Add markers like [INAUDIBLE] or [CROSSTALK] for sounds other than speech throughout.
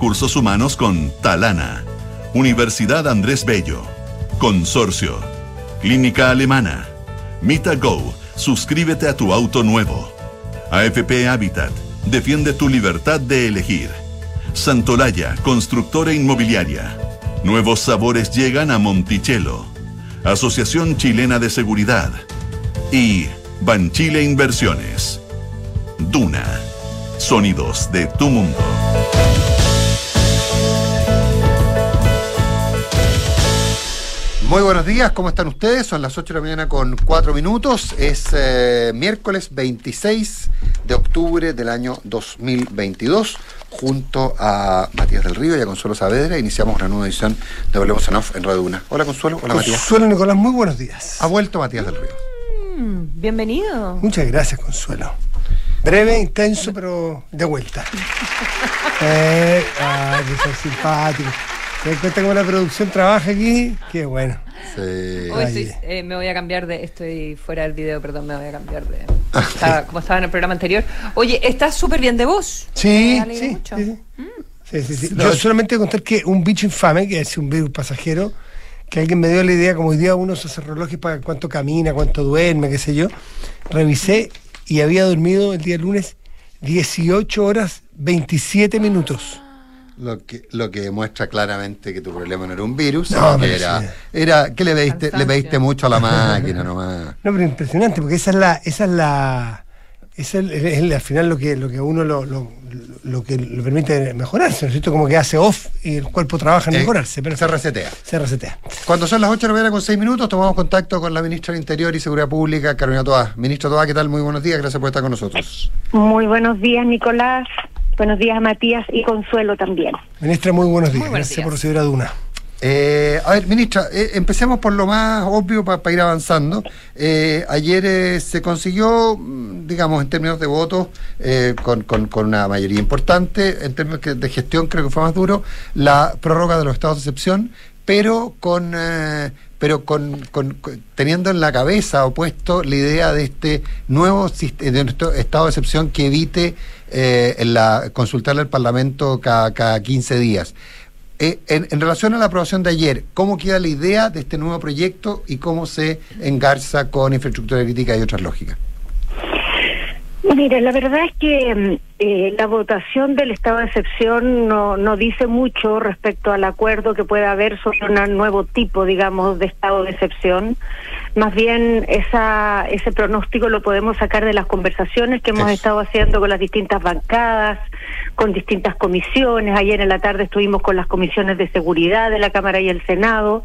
recursos humanos con Talana. Universidad Andrés Bello. Consorcio. Clínica Alemana. Mita Go. Suscríbete a tu auto nuevo. AFP Habitat. Defiende tu libertad de elegir. Santolaya, constructora inmobiliaria. Nuevos sabores llegan a Monticello. Asociación Chilena de Seguridad. Y Banchile Inversiones. Duna. Sonidos de tu mundo. Muy buenos días, ¿cómo están ustedes? Son las 8 de la mañana con 4 minutos. Es eh, miércoles 26 de octubre del año 2022. Junto a Matías del Río y a Consuelo Saavedra iniciamos una nueva edición de Volvemos en Off en Radio Una. Hola Consuelo, hola Matías. Consuelo Nicolás, muy buenos días. Ha vuelto Matías del Río. Mm, bienvenido. Muchas gracias, Consuelo. Breve, intenso, pero de vuelta. [LAUGHS] eh, ay, que son simpáticos. ¿Te das cuenta cómo la producción trabaja aquí? Qué bueno. Sí. Hoy estoy- eh, me voy a cambiar de. Estoy fuera del video, perdón, me voy a cambiar de. estaba- como estaba en el programa anterior. Oye, estás súper bien de voz. Sí, sí, mucho. sí, sí. Sí, sí, sí. No, Yo solamente voy a contar que un bicho infame, que es un virus pasajero, que alguien me dio la idea, como hoy día uno se hace relojes para cuánto camina, cuánto duerme, qué sé yo. Revisé y había dormido el día lunes 18 horas 27 minutos. Lo que, lo que demuestra claramente que tu problema no era un virus, No, que era, sí. era que le pediste, le pediste mucho a la [LAUGHS] máquina nomás. No, pero impresionante, porque esa es la, esa es la, esa es, el- es el- al final lo que, lo que a uno lo, lo, lo que le permite mejorarse, ¿no es cierto? Como que hace off y el cuerpo trabaja en Eh, mejorarse, pero se resetea. se resetea. Cuando son las 8 de la mañana con 6 minutos, tomamos contacto con la ministra del Interior y Seguridad Pública, Carolina Toá. Ministra Toá, ¿qué tal? Muy buenos días, gracias por estar con nosotros. Muy buenos días, Nicolás. Buenos días a Matías y Consuelo también. Ministra, muy buenos días. Muy buenos Gracias días. por recibir a Duna. Eh, a ver, ministra, eh, empecemos por lo más obvio para ir avanzando. Eh, ayer eh, se consiguió, mm, digamos, en términos de votos, eh, con, con- con una mayoría importante, en términos que- de gestión creo que fue más duro, la prórroga de los estados de excepción, pero con... pero con, con- teniendo en la cabeza o puesto la idea de este nuevo de estado de excepción que evite eh, la, consultarle al Parlamento cada, cada 15 días. Eh, en relación a la aprobación de ayer, ¿cómo queda la idea de este nuevo proyecto y cómo se engarza con infraestructura crítica y otras lógicas? Mire, la verdad es que mm, eh, la votación del estado de excepción no, no dice mucho respecto al acuerdo que pueda haber sobre un nuevo tipo, digamos, de estado de excepción. Más bien, esa, ese pronóstico lo podemos sacar de las conversaciones que hemos Eso. estado haciendo con las distintas bancadas, con distintas comisiones. Ayer en la tarde estuvimos con las comisiones de seguridad de la Cámara y el Senado.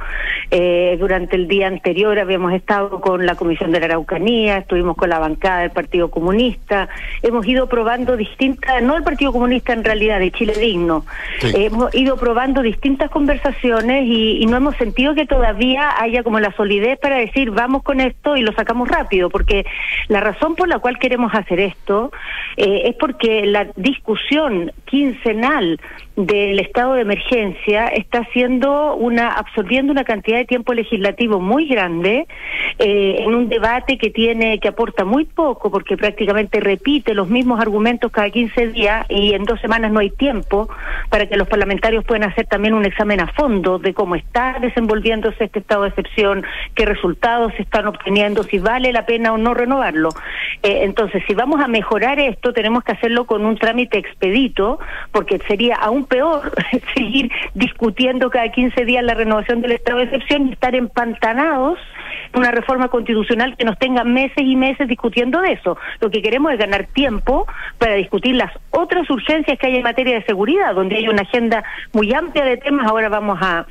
Eh, durante el día anterior habíamos estado con la Comisión de la Araucanía, estuvimos con la bancada del Partido Comunista. Hemos ido probando distintas, no el Partido Comunista en realidad, de Chile Digno. Sí. Eh, hemos ido probando distintas conversaciones y, y no hemos sentido que todavía haya como la solidez para decir vamos con esto y lo sacamos rápido, porque la razón por la cual queremos hacer esto eh, es porque la discusión quincenal del estado de emergencia está haciendo una absorbiendo una cantidad de tiempo legislativo muy grande eh, en un debate que tiene que aporta muy poco porque prácticamente repite los mismos argumentos cada 15 días y en dos semanas no hay tiempo para que los parlamentarios puedan hacer también un examen a fondo de cómo está desenvolviéndose este estado de excepción, qué resultados se están obteniendo, si vale la pena o no renovarlo. Eh, entonces, si vamos a mejorar esto, tenemos que hacerlo con un trámite expedito, porque sería aún peor [LAUGHS] seguir discutiendo cada 15 días la renovación del estado de excepción y estar empantanados en una reforma constitucional que nos tenga meses y meses discutiendo de eso. Lo que queremos es ganar tiempo para discutir las otras urgencias que hay en materia de seguridad, donde hay una agenda muy amplia de temas. Ahora vamos a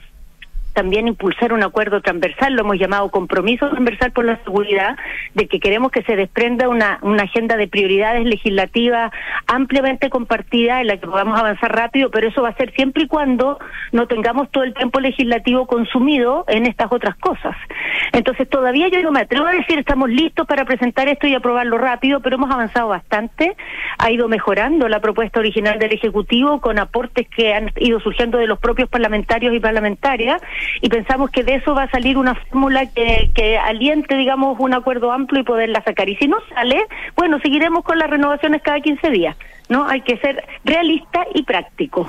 también impulsar un acuerdo transversal, lo hemos llamado compromiso transversal por la seguridad, de que queremos que se desprenda una, agenda de prioridades legislativas ampliamente compartida en la que podamos avanzar rápido, pero eso va a ser siempre y cuando no tengamos todo el tiempo legislativo consumido en estas otras cosas. Entonces todavía yo no me atrevo a decir estamos listos para presentar esto y aprobarlo rápido, pero hemos avanzado bastante, ha ido mejorando la propuesta original del Ejecutivo con aportes que han ido surgiendo de los propios parlamentarios y parlamentarias y pensamos que de eso va a salir una fórmula que, que aliente, digamos, un acuerdo amplio y poderla sacar. Y si no sale, bueno, seguiremos con las renovaciones cada 15 días, ¿no? Hay que ser realista y práctico.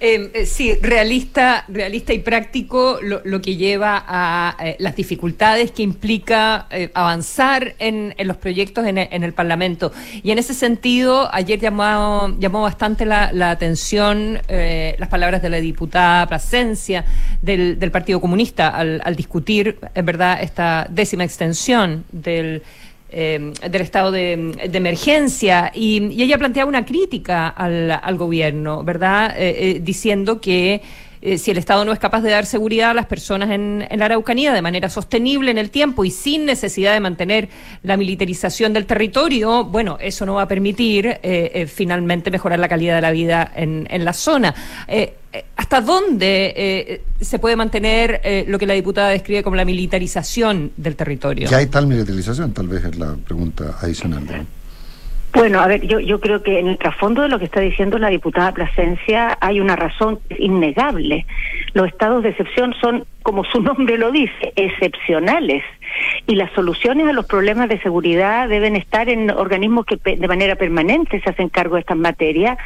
Eh, eh, sí, realista, realista y práctico, lo, lo que lleva a eh, las dificultades que implica eh, avanzar en, los proyectos en el, en el Parlamento. Y en ese sentido, ayer llamó, llamó bastante la, atención las palabras de la diputada Plasencia del, del Partido Comunista al, al discutir, en verdad, esta décima extensión del eh, del estado de, emergencia y, ella planteaba una crítica al, al gobierno, ¿verdad? Eh, eh, diciendo que eh, si el Estado no es capaz de dar seguridad a las personas en, la Araucanía de manera sostenible en el tiempo y sin necesidad de mantener la militarización del territorio, bueno, eso no va a permitir eh, eh, finalmente mejorar la calidad de la vida en, en la zona. Eh, ¿Hasta dónde se puede mantener lo que la diputada describe como la militarización del territorio? Ya hay tal militarización, tal vez es la pregunta adicional. Bueno, a ver, yo, yo creo que en el trasfondo de lo que está diciendo la diputada Plasencia hay una razón innegable. Los estados de excepción son, como su [LAUGHS] nombre lo dice, excepcionales. Y las soluciones a los problemas de seguridad deben estar en organismos que de manera permanente se hacen cargo de estas materias.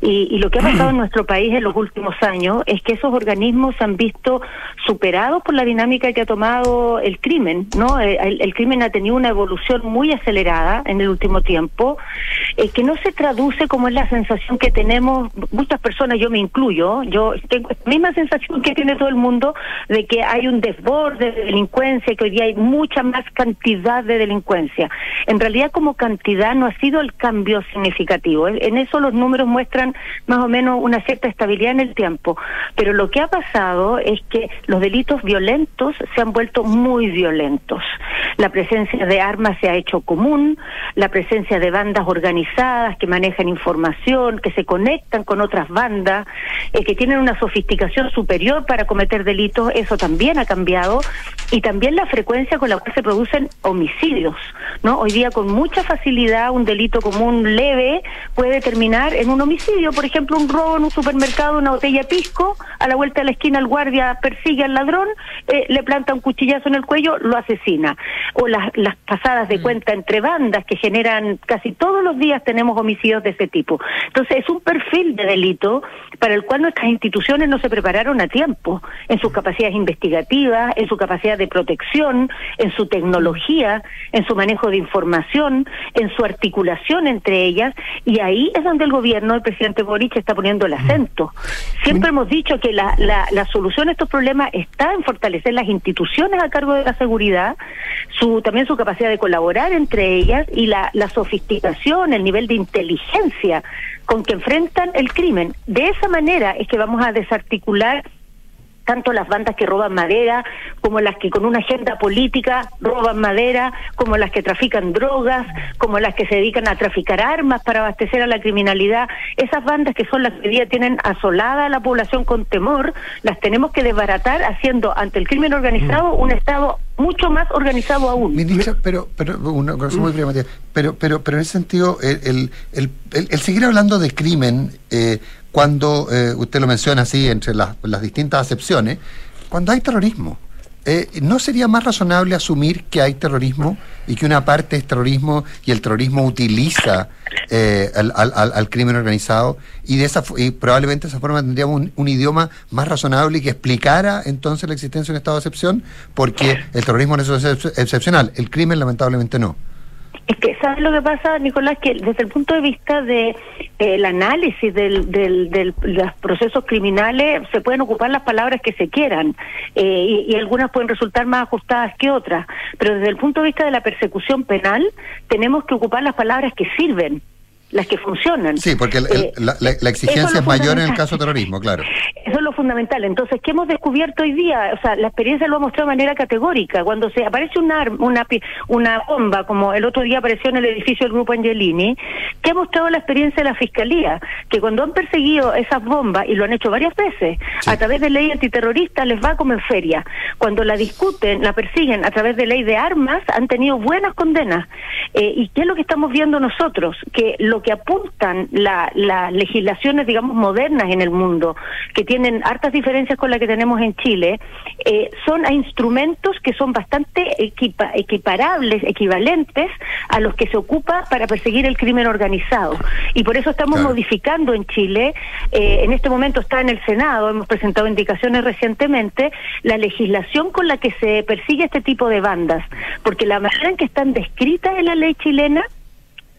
Y, lo que ha pasado en nuestro país en los últimos años es que esos organismos se han visto superados por la dinámica que ha tomado el crimen, ¿no? Eh, El, el crimen ha tenido una evolución muy acelerada en el último tiempo, eh, que no se traduce como es la sensación que tenemos muchas personas, yo me incluyo, yo tengo la misma sensación que tiene todo el mundo de que hay un desborde de delincuencia, que hoy día hay mucha más cantidad de delincuencia. En realidad como cantidad no ha sido el cambio significativo. En eso los números muestran más o menos una cierta estabilidad en el tiempo. Pero lo que ha pasado es que los delitos violentos se han vuelto muy violentos. La presencia de armas se ha hecho común, la presencia de bandas organizadas que manejan información, que se conectan con otras bandas, eh, que tienen una sofisticación superior para cometer delitos, eso también ha cambiado. Y también la frecuencia con la cual se producen homicidios. ¿no? Hoy día con mucha facilidad un delito común leve puede terminar en un homicidio, por ejemplo, un robo en un supermercado, una botella pisco, a la vuelta de la esquina el guardia persigue al ladrón, eh, le planta un cuchillazo en el cuello, lo asesina. O las, las pasadas de cuenta entre bandas que generan casi todos los días tenemos homicidios de ese tipo. Entonces es un perfil de delito para el cual nuestras instituciones no se prepararon a tiempo en sus capacidades investigativas, en su capacidad de protección, en su tecnología, en su manejo de información, en su articulación entre ellas, y ahí es donde el gobierno, el presidente Boric, está poniendo el acento. Siempre hemos dicho que la, la, la solución a estos problemas está en fortalecer las instituciones a cargo de la seguridad, su también su capacidad de colaborar entre ellas y la, la sofisticación, el nivel de inteligencia con que enfrentan el crimen. De esa manera es que vamos a desarticular tanto las bandas que roban madera, como las que con una agenda política roban madera, como las que trafican drogas, como las que se dedican a traficar armas para abastecer a la criminalidad. Esas bandas que son las que hoy día tienen asolada a la población con temor, las tenemos que desbaratar haciendo ante el crimen organizado un Estado mucho más organizado aún. Ministra, pero, pero una cosa muy primitiva, pero, pero, pero en ese sentido, el, el, el, el- el seguir hablando de crimen, eh, cuando eh, usted lo menciona así, entre las, distintas acepciones, cuando hay terrorismo, eh, ¿no sería más razonable asumir que hay terrorismo y que una parte es terrorismo y el terrorismo utiliza eh, al, crimen organizado y de esa y probablemente de esa forma tendríamos un, idioma más razonable y que explicara entonces la existencia de un estado de excepción porque el terrorismo no es excep- excepcional, el crimen lamentablemente no. Es que, ¿sabes lo que pasa, Nicolás? Que desde el punto de vista de eh, el análisis del, del, del- los procesos criminales, se pueden ocupar las palabras que se quieran eh, y algunas pueden resultar más ajustadas que otras. Pero desde el punto de vista de la persecución penal, tenemos que ocupar las palabras que sirven, las que funcionan. Sí, porque el- Eh, la, la- la eso exigencia es mayor en el caso de terrorismo, claro. Eso es lo fundamental. Entonces, ¿qué hemos descubierto hoy día? O sea, la experiencia lo ha mostrado de manera categórica. Cuando se aparece una, arma- una, una bomba, como el otro día apareció en el edificio del Grupo Angelini, ¿qué ha mostrado la experiencia de la Fiscalía? Que cuando han perseguido esas bombas, y lo han hecho varias veces, Sí. a través de ley antiterrorista les va como en feria. Cuando la discuten, la persiguen a través de ley de armas, han tenido buenas condenas. Eh, ¿Y qué es lo que estamos viendo nosotros? Que lo que apuntan la- las legislaciones, digamos, modernas en el mundo, que tienen hartas diferencias con la que tenemos en Chile, eh, son a instrumentos que son bastante equiparables, equivalentes a los que se ocupa para perseguir el crimen organizado. Y por eso estamos modificando en Chile, eh, en este momento está en el Senado, hemos presentado indicaciones recientemente, la legislación con la que se persigue este tipo de bandas, porque la manera en que están descritas en la ley chilena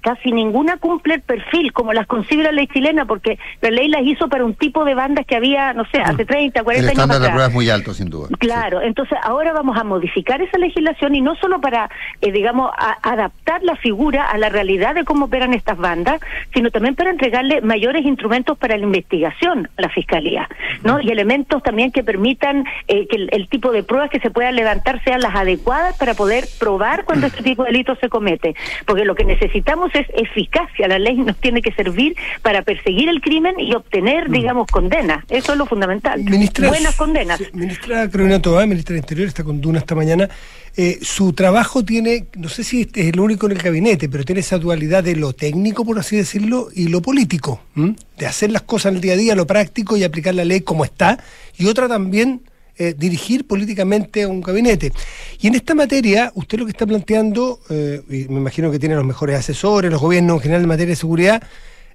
casi ninguna cumple el perfil como las concibe la ley chilena, porque la ley las hizo para un tipo de bandas que había, no sé, hace 30, 40 el años. estándar de prueba es muy alto, sin duda. Claro, entonces ahora vamos a modificar esa legislación y no solo para, eh, digamos, adaptar la figura a la realidad de cómo operan estas bandas, sino también para entregarle mayores instrumentos para la investigación a la fiscalía, ¿no? Y elementos también que permitan eh, que el, tipo de pruebas que se puedan levantar sean las adecuadas para poder probar cuando este tipo de delitos se comete, porque lo que necesitamos es eficacia. La ley nos tiene que servir para perseguir el crimen y obtener, mm. digamos, condenas. Eso es lo fundamental. Buenas condenas. ministra Carolina Tobá, ministra del Interior, está con Duna esta mañana. Eh, su trabajo tiene, no sé si es el único en el gabinete, pero tiene esa dualidad de lo técnico, por así decirlo, y lo político, de hacer las cosas en el día a día, lo práctico y aplicar la ley como está, y otra también eh, dirigir políticamente un gabinete. Y en esta materia, usted lo que está planteando, eh, y me imagino que tiene los mejores asesores, los gobiernos en general en materia de seguridad,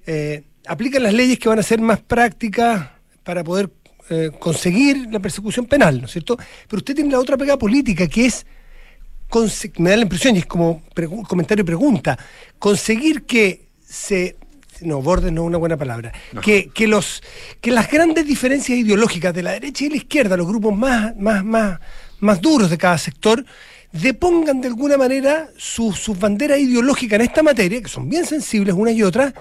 eh, aplican las leyes que van a ser más prácticas para poder conseguir la persecución penal, ¿no es cierto? Pero usted tiene la otra pega política, que es, me da la impresión, y es como comentario y pregunta, conseguir que se no, borde no es una buena palabra, que, que, los, que las grandes diferencias ideológicas de la derecha y la izquierda, los grupos más, más, más, más duros de cada sector, depongan de alguna manera sus su banderas ideológicas en esta materia, que son bien sensibles una y otra,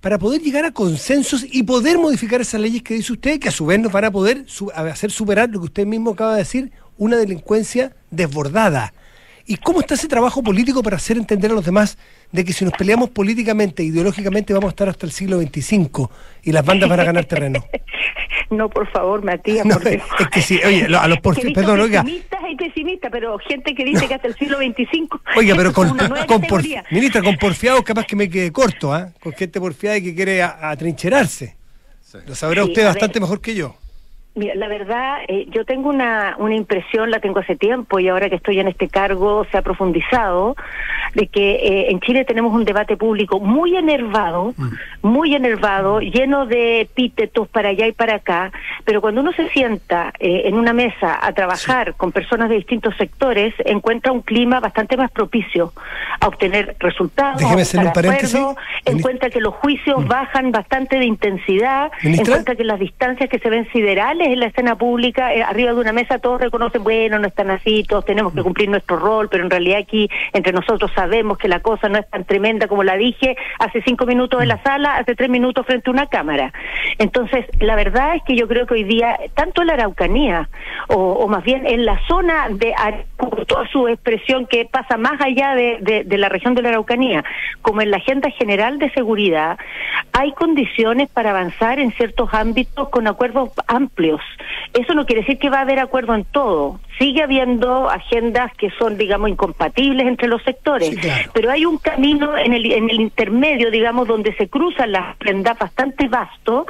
para poder llegar a consensos y poder modificar esas leyes que dice usted, que a su vez nos van a poder hacer superar lo que usted mismo acaba de decir, una delincuencia desbordada. ¿Y cómo está ese trabajo político para hacer entender a los demás de que si nos peleamos políticamente, ideológicamente, vamos a estar hasta el siglo XXV y las bandas van a ganar terreno? [LAUGHS] No, por favor, Matías. porque... es, que sí, oye, a los [LAUGHS] porfiados, perdón, oiga. Pesimistas y pesimistas, pero gente que dice que hasta el siglo XXV. [LAUGHS] Oiga, pero con, con ministra, con porfiados capaz que me quede corto, ¿ah? Con gente porfiada y que quiere atrincherarse. Lo sabrá usted bastante mejor que yo. Mira, la verdad, eh, yo tengo una, una impresión, la tengo hace tiempo y ahora que estoy en este cargo se ha profundizado, de que eh, en Chile tenemos un debate público muy enervado, mm. muy enervado, lleno de epítetos para allá y para acá, pero cuando uno se sienta eh, en una mesa a trabajar con personas de distintos sectores, encuentra un clima bastante más propicio a obtener resultados, Déjeme hacer un paréntesis. encuentra que los juicios mm. bajan bastante de intensidad, encuentra que las distancias que se ven siderales en la escena pública, eh, arriba de una mesa todos reconocen, bueno, no están así, todos tenemos que mm. cumplir nuestro rol, pero en realidad aquí entre nosotros sabemos que la cosa no es tan tremenda como la dije hace cinco minutos en la mm. sala, hace tres minutos frente a una cámara. Entonces, la verdad es que yo creo que hoy día, tanto en la Araucanía, o, más bien en la zona de toda su expresión que pasa más allá de, de la región de la Araucanía, como en la agenda general de seguridad, hay condiciones para avanzar en ciertos ámbitos con acuerdos amplios eso no quiere decir que va a haber acuerdo en todo. Sigue habiendo agendas que son, digamos, incompatibles entre los sectores, pero hay un camino en el, en el intermedio, digamos, donde se cruzan las prendas bastante vasto,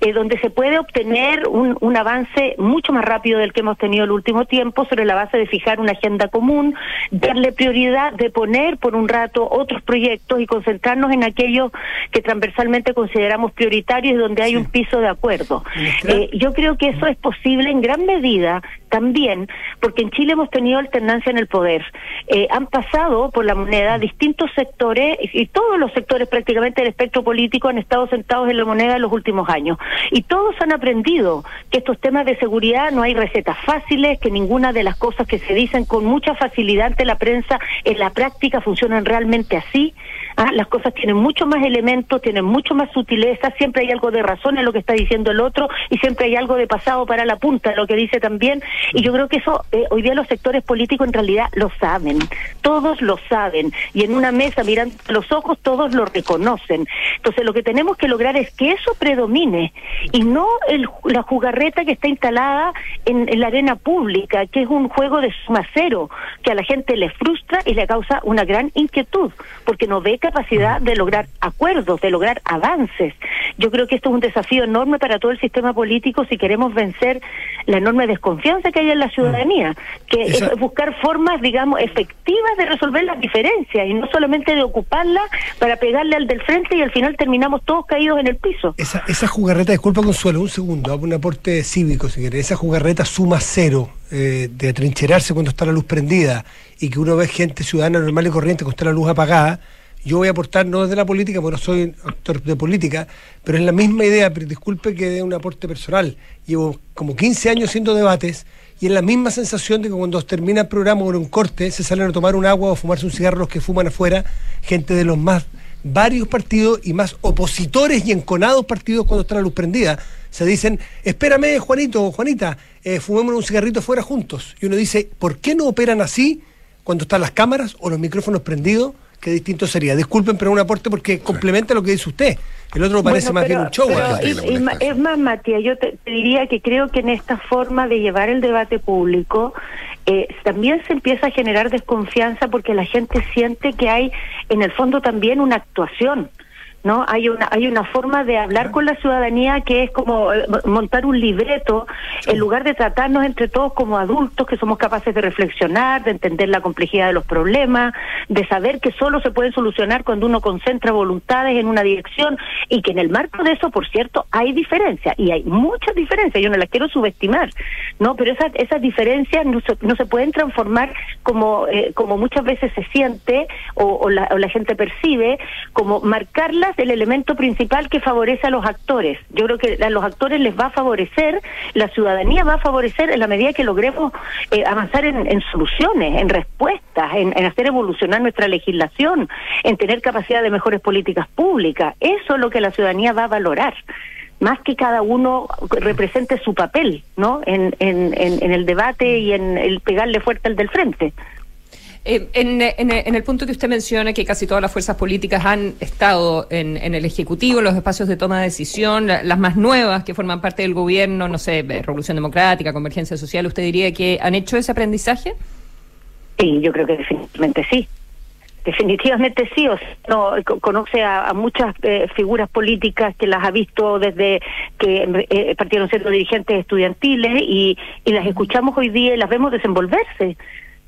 eh, donde se puede obtener un, un avance mucho más rápido del que hemos tenido el último tiempo sobre la base de fijar una agenda común, darle prioridad de poner por un rato otros proyectos y concentrarnos en aquellos que transversalmente consideramos prioritarios y donde hay un piso de acuerdo. Eh, yo creo que eso es posible en gran medida también porque en Chile hemos tenido alternancia en el poder. Eh, han pasado por la moneda distintos sectores y todos los sectores prácticamente del espectro político han estado sentados en la moneda en los últimos años. Y todos han aprendido que estos temas de seguridad no hay recetas fáciles, que ninguna de las cosas que se dicen con mucha facilidad ante la prensa en la práctica funcionan realmente así. Ah, las cosas tienen mucho más elementos, tienen mucho más sutileza, siempre hay algo de razón en lo que está diciendo el otro y siempre hay algo de pasado para la punta, lo que dice también Y yo creo que eso eh, hoy día los sectores políticos en realidad lo saben, todos lo saben, y en una mesa mirando los ojos todos lo reconocen. Entonces lo que tenemos que lograr es que eso predomine y no el, la jugarreta que está instalada en, en la arena pública, que es un juego de suma cero, que a la gente le frustra y le causa una gran inquietud, porque no ve capacidad de lograr acuerdos, de lograr avances. Yo creo que esto es un desafío enorme para todo el sistema político si queremos vencer la enorme desconfianza que hay en la ciudadanía, que Esa- es buscar formas, digamos, efectivas de resolver las diferencias y no solamente de ocuparlas para pegarle al del frente y al final terminamos todos caídos en el piso. Esa, esa jugarreta, disculpa Consuelo, un segundo, hago un aporte cívico si querés. Esa jugarreta suma cero eh, de atrincherarse cuando está la luz prendida y que uno ve gente ciudadana normal y corriente cuando está la luz apagada. Yo voy a aportar no desde la política, porque no soy actor de política, pero es la misma idea, pero disculpe que dé un aporte personal. Llevo como 15 años haciendo debates y es la misma sensación de que cuando termina el programa o en un corte se salen a tomar un agua o fumarse un cigarro los que fuman afuera, gente de los más varios partidos y más opositores y enconados partidos cuando está la luz prendida. Se dicen, espérame Juanito o Juanita, eh, fumémonos un cigarrito afuera juntos. Y uno dice, ¿por qué no operan así cuando están las cámaras o los micrófonos prendidos? Qué distinto sería. Disculpen, pero un aporte porque complementa lo que dice usted. El otro parece Bueno, más bien un show. y- y es más, Matías, yo te, te diría que creo que en esta forma de llevar el debate público eh, también se empieza a generar desconfianza porque la gente siente que hay en el fondo también una actuación. ¿No? Hay una hay una forma de hablar con la ciudadanía que es como eh, montar un libreto en lugar de tratarnos entre todos como adultos que somos capaces de reflexionar, de entender la complejidad de los problemas, de saber que solo se pueden solucionar cuando uno concentra voluntades en una dirección y que en el marco de eso, por cierto, hay diferencias y hay muchas diferencias, yo no las quiero subestimar, ¿no? Pero esas, esas diferencias no se, no se pueden transformar como, eh, como muchas veces se siente o, o la, o la gente percibe, como marcarlas el elemento principal que favorece a los actores. Yo creo que a los actores les va a favorecer, la ciudadanía va a favorecer en la medida que logremos eh, avanzar en, soluciones, en respuestas, en, hacer evolucionar nuestra legislación, en tener capacidad de mejores políticas públicas. Eso es lo que la ciudadanía va a valorar más que cada uno represente su papel, ¿no? En, en, en el debate y en el pegarle fuerte al del frente. Eh, en, en- en el punto que usted menciona que casi todas las fuerzas políticas han estado en, en el Ejecutivo, en los espacios de toma de decisión, la- las más nuevas que forman parte del gobierno, no sé, eh, Revolución Democrática, Convergencia Social, ¿usted diría que han hecho ese aprendizaje? Sí, yo creo que definitivamente sí. Definitivamente sí, o sea, no, co- conoce a, a muchas eh, figuras políticas que las ha visto desde que eh, partieron siendo dirigentes estudiantiles y, y las escuchamos hoy día y las vemos desenvolverse.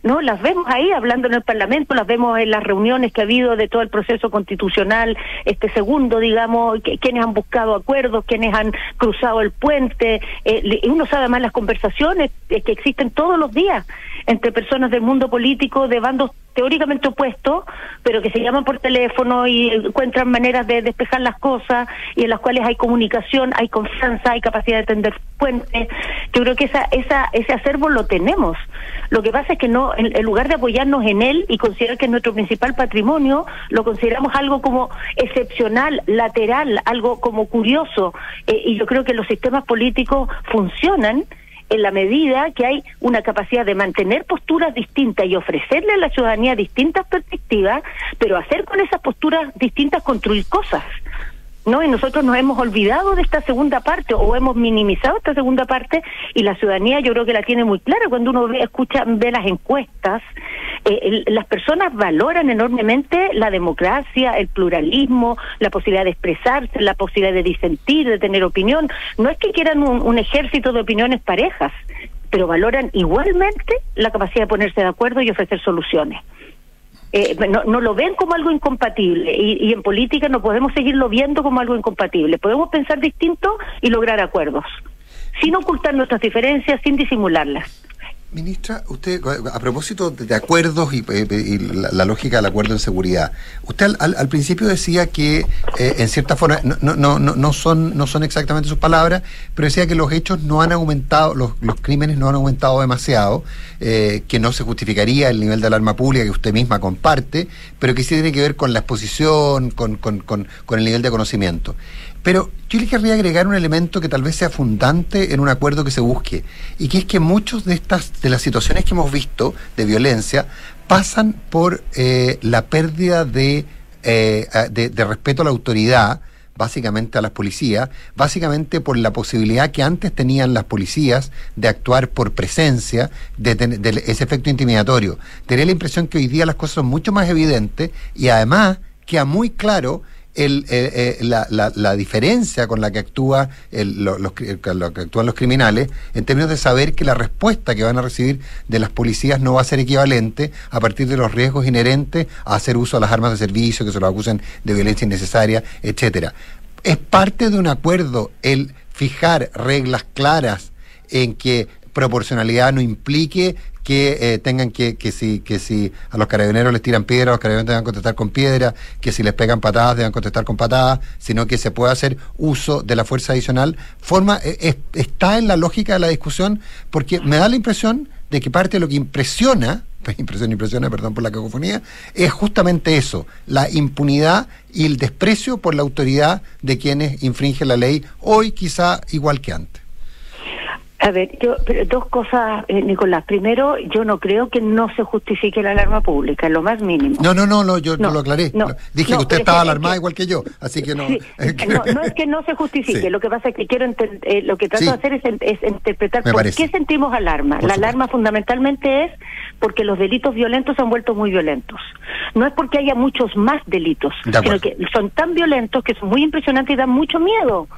¿No? Las vemos ahí hablando en el Parlamento, las vemos en las reuniones que ha habido de todo el proceso constitucional, este segundo, digamos, que, quienes han buscado acuerdos, quienes han cruzado el puente, eh, uno sabe más las conversaciones eh, que existen todos los días entre personas del mundo político de bandos teóricamente opuestos, pero que se llaman por teléfono y encuentran maneras de despejar las cosas y en las cuales hay comunicación, hay confianza, hay capacidad de tender puentes. Yo creo que esa, esa, ese acervo lo tenemos. Lo que pasa es que no, en, en lugar de apoyarnos en él y considerar que es nuestro principal patrimonio, lo consideramos algo como excepcional, lateral, algo como curioso. Eh, y yo creo que los sistemas políticos funcionan en la medida que hay una capacidad de mantener posturas distintas y ofrecerle a la ciudadanía distintas perspectivas, pero hacer con esas posturas distintas construir cosas. ¿No? Y nosotros nos hemos olvidado de esta segunda parte o hemos minimizado esta segunda parte y la ciudadanía yo creo que la tiene muy clara cuando uno ve, escucha, ve las encuestas. eh, las personas valoran enormemente la democracia, el pluralismo, la posibilidad de expresarse, la posibilidad de disentir, de tener opinión. No es que quieran un, un ejército de opiniones parejas, pero valoran igualmente la capacidad de ponerse de acuerdo y ofrecer soluciones eh, no, no lo ven como algo incompatible y, y en política no podemos seguirlo viendo como algo incompatible. Podemos pensar distinto y lograr acuerdos, sin ocultar nuestras diferencias, sin disimularlas. Ministra, usted, a propósito de, acuerdos y, eh, y la, lógica del acuerdo en seguridad, usted al, al- principio decía que, eh, en cierta forma, no, no, no, no- son, no son exactamente sus palabras, pero decía que los hechos no han aumentado, los, los crímenes no han aumentado demasiado, eh, que no se justificaría el nivel de alarma pública que usted misma comparte, pero que sí tiene que ver con la exposición, con, con, con, con el nivel de conocimiento. Pero yo le querría agregar un elemento que tal vez sea fundante en un acuerdo que se busque, y que es que muchas de estas, de las situaciones que hemos visto de violencia, pasan por eh, la pérdida de, eh, de, de respeto a la autoridad, básicamente a las policías, básicamente por la posibilidad que antes tenían las policías de actuar por presencia, de, de ese efecto intimidatorio. Tenía la impresión que hoy día las cosas son mucho más evidentes y además queda muy claro el, eh, eh, la, la- la diferencia con la que actúa el- lo- los, que actúan los criminales en términos de saber que la respuesta que van a recibir de las policías no va a ser equivalente a partir de los riesgos inherentes a hacer uso de las armas de servicio, que se los acusen de violencia innecesaria, etcétera. Es parte de un acuerdo el fijar reglas claras en que proporcionalidad no implique que eh, tengan que, que si, que si a los carabineros les tiran piedras, los carabineros deban contestar con piedra, que si les pegan patadas, deban contestar con patadas, sino que se puede hacer uso de la fuerza adicional, forma, eh, es- está en la lógica de la discusión, porque me da la impresión de que parte de lo que impresiona, [LAUGHS] impresiona, impresiona, perdón por la cacofonía, es justamente eso, la impunidad y el desprecio por la autoridad de quienes infringen la ley, hoy quizá igual que antes. A ver, yo, pero dos cosas, eh, Nicolás. Primero, yo no creo que no se justifique la alarma pública, en lo más mínimo. No, no, no, no yo no, No, lo aclaré. no, Dije que usted estaba alarmada que- igual que yo, así que no. Sí, [LAUGHS] no, es que no se justifique, Sí. lo que pasa es que quiero eh, lo que trato Sí. de hacer es, interpretar Me por parece. qué sentimos alarma. Por la supuesto. alarma fundamentalmente es porque los delitos violentos se han vuelto muy violentos. No es porque haya muchos más delitos, De sino que son tan violentos que son muy impresionantes y dan mucho miedo.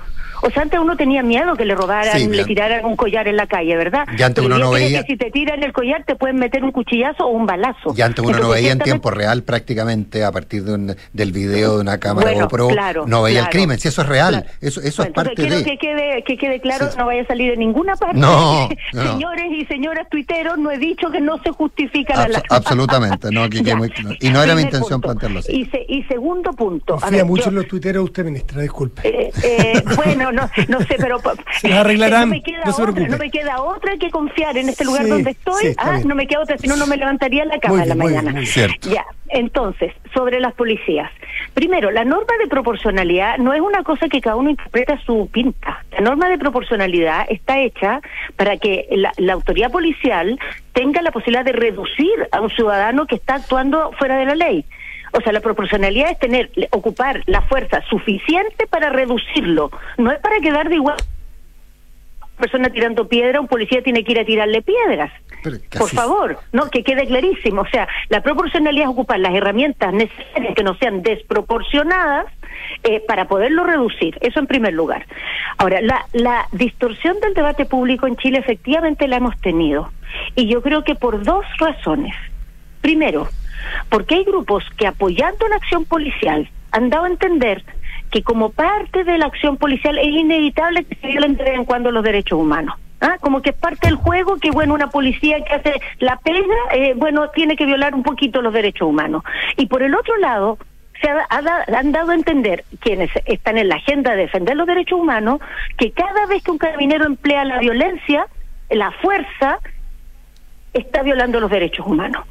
O sea, antes uno tenía miedo que le robaran, Sí, le tiraran un collar en la calle, ¿verdad? Ya antes Pero uno no veía- que si te tiran el collar te pueden meter un cuchillazo o un balazo. Y antes uno no veía en tiempo real prácticamente a partir de un- del video de una cámara Bueno, GoPro, claro, no veía el crimen, si eso es real, Claro. eso, eso es parte entonces de... quiero que quede, que quede claro, Sí. no vaya a salir de ninguna parte. No, [LAUGHS] no. Señores y señoras tuiteros, no he dicho que no se justifica la Abso- alarma. absolutamente, no, que [LAUGHS] muy claro. Y no era mi intención punto. plantearlo así. Y, se- y segundo punto. a Confía ver, mucho yo- en los tuiteros usted, ministra, disculpe. eh, eh, [LAUGHS] bueno, no, no sé, pero Se las arreglarán, no me queda no se otra, no me queda otra que confiar en este lugar Sí, donde estoy. sí, ah, no me queda otra, si no no me levantaría la cama Muy en la bien, muy bien, mañana. muy. Cierto. Ya, entonces, sobre las policías. Primero, la norma de proporcionalidad no es una cosa que cada uno interpreta a su pinta. La norma de proporcionalidad está hecha para que la, la autoridad policial tenga la posibilidad de reducir a un ciudadano que está actuando fuera de la ley. O sea, la proporcionalidad es tener, ocupar la fuerza suficiente para reducirlo. No es para quedar de igual persona tirando piedra, un policía tiene que ir a tirarle piedras. Por favor, no, que quede clarísimo. O sea, la proporcionalidad es ocupar las herramientas necesarias que no sean desproporcionadas eh, para poderlo reducir. Eso en primer lugar. Ahora, la, la distorsión del debate público en Chile efectivamente la hemos tenido. Y yo creo que por dos razones. Primero, porque hay grupos que apoyando la acción policial han dado a entender que como parte de la acción policial es inevitable que se violen de vez en cuando los derechos humanos. ¿Ah? Como que es parte del juego que, bueno, una policía que hace la pena, eh, bueno, tiene que violar un poquito los derechos humanos. Y por el otro lado, se ha, han dado a entender quienes están en la agenda de defender los derechos humanos que cada vez que un carabinero emplea la violencia, la fuerza, está violando los derechos humanos.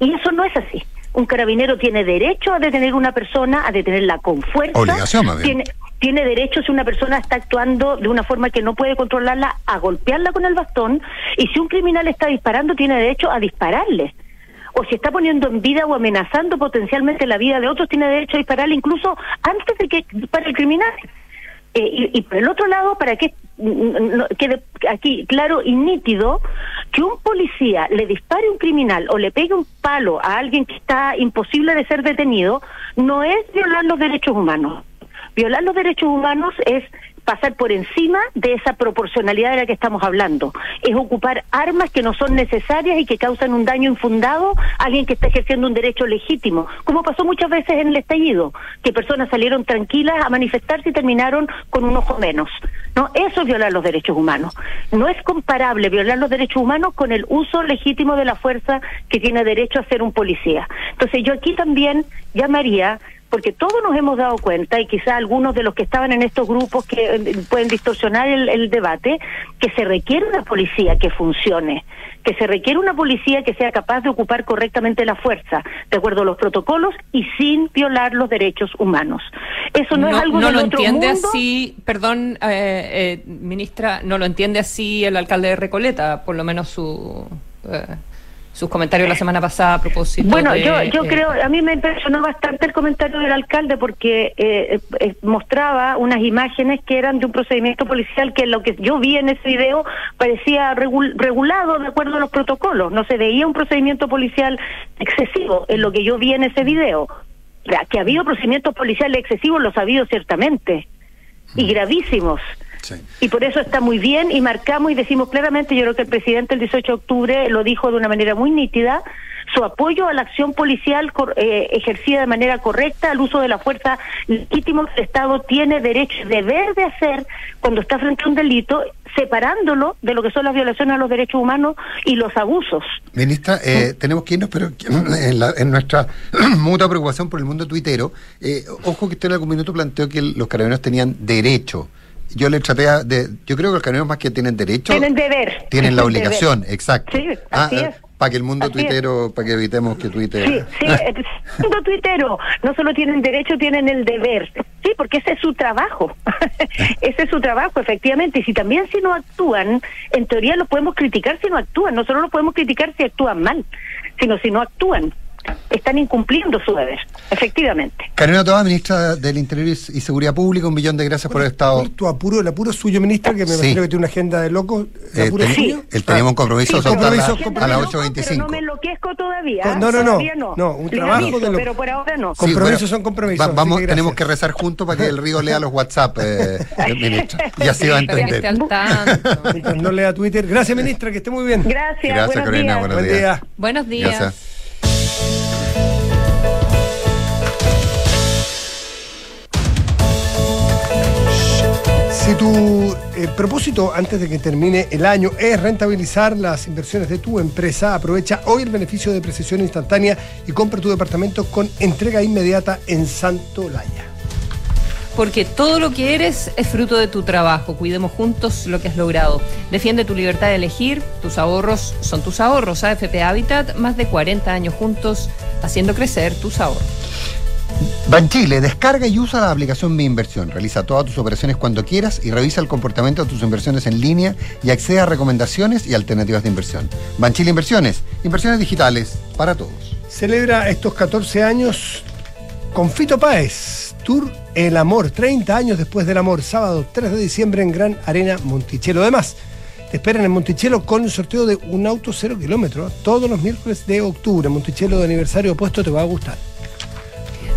Y eso no es así. Un carabinero tiene derecho a detener una persona, a detenerla con fuerza. Obligación, más bien. Tiene, tiene derecho, si una persona está actuando de una forma que no puede controlarla, a golpearla con el bastón. Y si un criminal está disparando, tiene derecho a dispararle. O si está poniendo en vida o amenazando potencialmente la vida de otros, tiene derecho a dispararle incluso antes de que dispare el criminal. Eh, y, y por el otro lado, para que mm, no- quede aquí claro y nítido, que un policía le dispare a un criminal o le pegue un palo a alguien que está imposible de ser detenido, no es violar los derechos humanos. Violar los derechos humanos es pasar por encima de esa proporcionalidad de la que estamos hablando. Es ocupar armas que no son necesarias y que causan un daño infundado a alguien que está ejerciendo un derecho legítimo, como pasó muchas veces en el estallido, que personas salieron tranquilas a manifestarse y terminaron con un ojo menos. No, eso es violar los derechos humanos. No es comparable violar los derechos humanos con el uso legítimo de la fuerza que tiene derecho a ser un policía. Entonces yo aquí también llamaría porque todos nos hemos dado cuenta, y quizá algunos de los que estaban en estos grupos que eh, pueden distorsionar el, el debate, que se requiere una policía que funcione, que se requiere una policía que sea capaz de ocupar correctamente la fuerza, de acuerdo a los protocolos y sin violar los derechos humanos. Eso no, es algo no del lo otro entiende mundo. así, perdón, eh, eh, ministra, no lo entiende así el alcalde de Recoleta, por lo menos su eh, sus comentarios la semana pasada a propósito. Bueno, de, yo, yo eh, creo, a mí me impresionó bastante el comentario del alcalde porque eh, eh, mostraba unas imágenes que eran de un procedimiento policial que lo que yo vi en ese video parecía regul- regulado de acuerdo a los protocolos. No se veía un procedimiento policial excesivo en lo que yo vi en ese video. Que ha habido procedimientos policiales excesivos, los ha habido ciertamente, y gravísimos. Sí. Y por eso está muy bien y marcamos y decimos claramente, yo creo que el presidente el 18 de octubre lo dijo de una manera muy nítida, su apoyo a la acción policial eh, ejercida de manera correcta, al uso de la fuerza legítimo que el Estado tiene derecho y deber de hacer cuando está frente a un delito, separándolo de lo que son las violaciones a los derechos humanos y los abusos. Ministra, eh, tenemos que irnos, pero en, la- en nuestra [CLEARS THROAT] mutua preocupación por el mundo tuitero, eh, ojo que usted en algún minuto planteó que los carabineros tenían derecho. Yo le traté de. Yo creo que los carabineros más que tienen derecho. Tienen deber. Tienen la Deber. obligación, exacto. Sí, así es. Para que el mundo Así tuitero, para que evitemos que tuite. Sí, sí, [LAUGHS] el mundo tuitero no solo tienen derecho, tienen el deber. Sí, porque ese es su trabajo. [LAUGHS] ese es su trabajo, efectivamente. Y si también si no actúan, en teoría los podemos criticar si no actúan. No solo los podemos criticar si actúan mal, sino si no actúan. Están incumpliendo su deber, efectivamente. Carolina Toa, ministra del Interior y Seguridad Pública, un millón de gracias por haber estado. ¿Cuál es tu apuro, el apuro suyo, ministra, que me Sí. imagino que tiene una agenda de loco. ¿El Eh, apuro ten- suyo? él teníamos un compromiso Sí, soltarla compromiso, a las Pero 8.25. no me enloquezco todavía. Con- no, no, no. todavía No, un trabajo aviso, de lo- Pero por ahora no. Sí, Compromisos bueno, son compromisos, va- vamos, que tenemos que rezar juntos para que el Río lea los WhatsApp, eh, [LAUGHS] ministra. Y así va a entender. no lea Twitter. Gracias, ministra, que esté muy bien. Gracias, Gracias, buenos Carolina, días. buenos Buen días. día. Buenos días. Gracias. Si tu eh, propósito antes de que termine el año es rentabilizar las inversiones de tu empresa, aprovecha hoy el beneficio de precisión instantánea y compra tu departamento con entrega inmediata en Santo Laya. Porque todo lo que eres es fruto de tu trabajo. Cuidemos juntos lo que has logrado. Defiende tu libertad de elegir. Tus ahorros son tus ahorros. AFP Habitat, más de 40 años juntos haciendo crecer tus ahorros. Banchile, descarga y usa la aplicación Mi Inversión. Realiza todas tus operaciones cuando quieras y revisa el comportamiento de tus inversiones en línea y accede a recomendaciones y alternativas de inversión. Banchile Inversiones, inversiones digitales para todos. Celebra estos 14 años con Fito Páez. Tour El Amor, 30 años después del amor, sábado 3 de diciembre en Gran Arena Monticello. Además, te esperan en Monticello con el sorteo de un auto cero kilómetros todos los miércoles de octubre. Monticello de aniversario opuesto te va a gustar.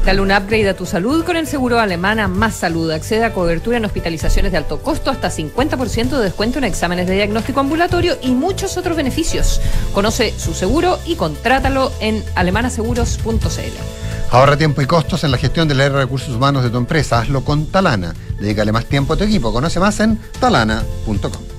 Dale un upgrade a tu salud con el seguro alemana Más Salud. Accede a cobertura en hospitalizaciones de alto costo, hasta 50% de descuento en exámenes de diagnóstico ambulatorio y muchos otros beneficios. Conoce su seguro y contrátalo en alemanaseguros.cl. Ahorra tiempo y costos en la gestión del área de recursos humanos de tu empresa. Hazlo con Talana. Dedícale más tiempo a tu equipo. Conoce más en talana.com.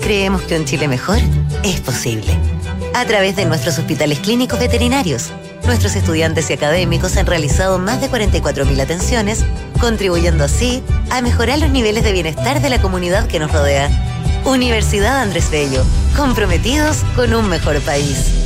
creemos que un Chile mejor es posible. A través de nuestros hospitales clínicos veterinarios, nuestros estudiantes y académicos han realizado más de 44.000 atenciones, contribuyendo así a mejorar los niveles de bienestar de la comunidad que nos rodea. Universidad Andrés Bello, comprometidos con un mejor país.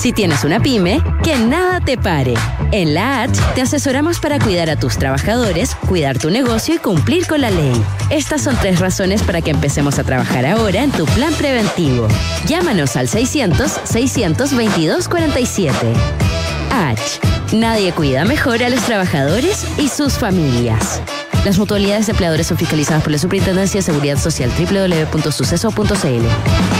Si tienes una pyme, que nada te pare. En la H te asesoramos para cuidar a tus trabajadores, cuidar tu negocio y cumplir con la ley. Estas son tres razones para que empecemos a trabajar ahora en tu plan preventivo. Llámanos al 600-622-47. H. Nadie cuida mejor a los trabajadores y sus familias. Las mutualidades de empleadores son fiscalizadas por la Superintendencia de Seguridad Social www.suceso.cl.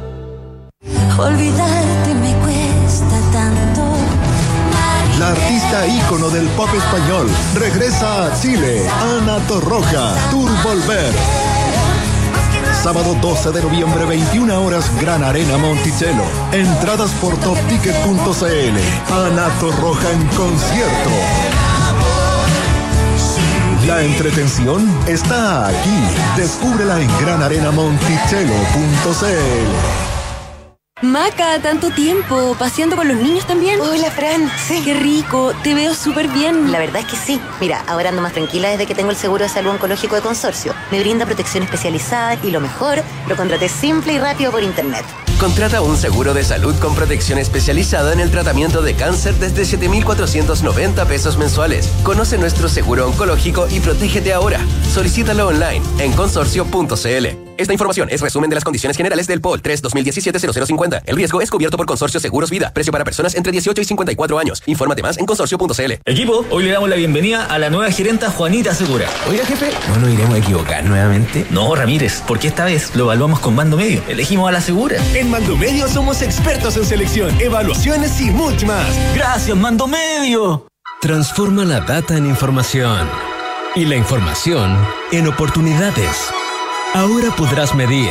Olvidarte me cuesta tanto. La artista ícono del pop español regresa a Chile. Ana Torroja, Tour Volver. Sábado 12 de noviembre, 21 horas, Gran Arena Monticello. Entradas por topticket.cl. Ana Torroja en concierto. La entretención está aquí. Descúbrela en granarenamonticello.cl. Maca, tanto tiempo, paseando con los niños también. Hola, Fran. Sí. Qué rico, te veo súper bien. La verdad es que sí. Mira, ahora ando más tranquila desde que tengo el seguro de salud oncológico de consorcio. Me brinda protección especializada y lo mejor, lo contraté simple y rápido por internet. Contrata un seguro de salud con protección especializada en el tratamiento de cáncer desde 7,490 pesos mensuales. Conoce nuestro seguro oncológico y protégete ahora. Solicítalo online en consorcio.cl. Esta información es resumen de las condiciones generales del POL 3 2017-0050. El riesgo es cubierto por Consorcio Seguros Vida. Precio para personas entre 18 y 54 años. Infórmate más en consorcio.cl. Equipo, hoy le damos la bienvenida a la nueva gerenta Juanita Segura. Oiga, jefe, ¿no nos iremos a equivocar nuevamente? No, Ramírez, porque esta vez lo evaluamos con Mando Medio. Elegimos a la Segura. En Mando Medio somos expertos en selección, evaluaciones y mucho más. Gracias, Mando Medio. Transforma la data en información y la información en oportunidades. Ahora podrás medir,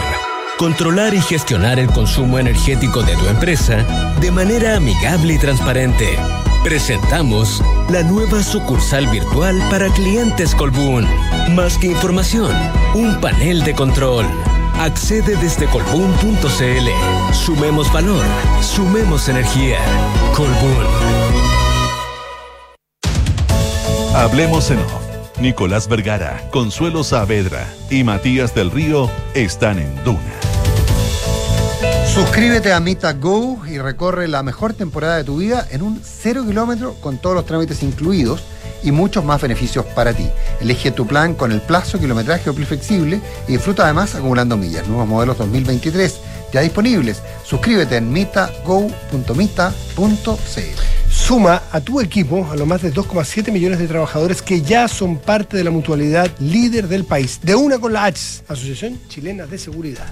controlar y gestionar el consumo energético de tu empresa de manera amigable y transparente. Presentamos la nueva sucursal virtual para clientes Colbún. Más que información, un panel de control. Accede desde colbún.cl. Sumemos valor, sumemos energía. Colbún. Hablemos en off. Nicolás Vergara, Consuelo Saavedra y Matías del Río están en Duna. Suscríbete a Mita Go y recorre la mejor temporada de tu vida en un cero kilómetro con todos los trámites incluidos y muchos más beneficios para ti. Elige tu plan con el plazo, kilometraje o plan flexible y disfruta además acumulando millas. Nuevos modelos 2023 ya disponibles. Suscríbete en mitago.mita.cl. Suma a tu equipo a los más de 2,7 millones de trabajadores que ya son parte de la mutualidad líder del país. De una con la ACHS, Asociación Chilena de Seguridad.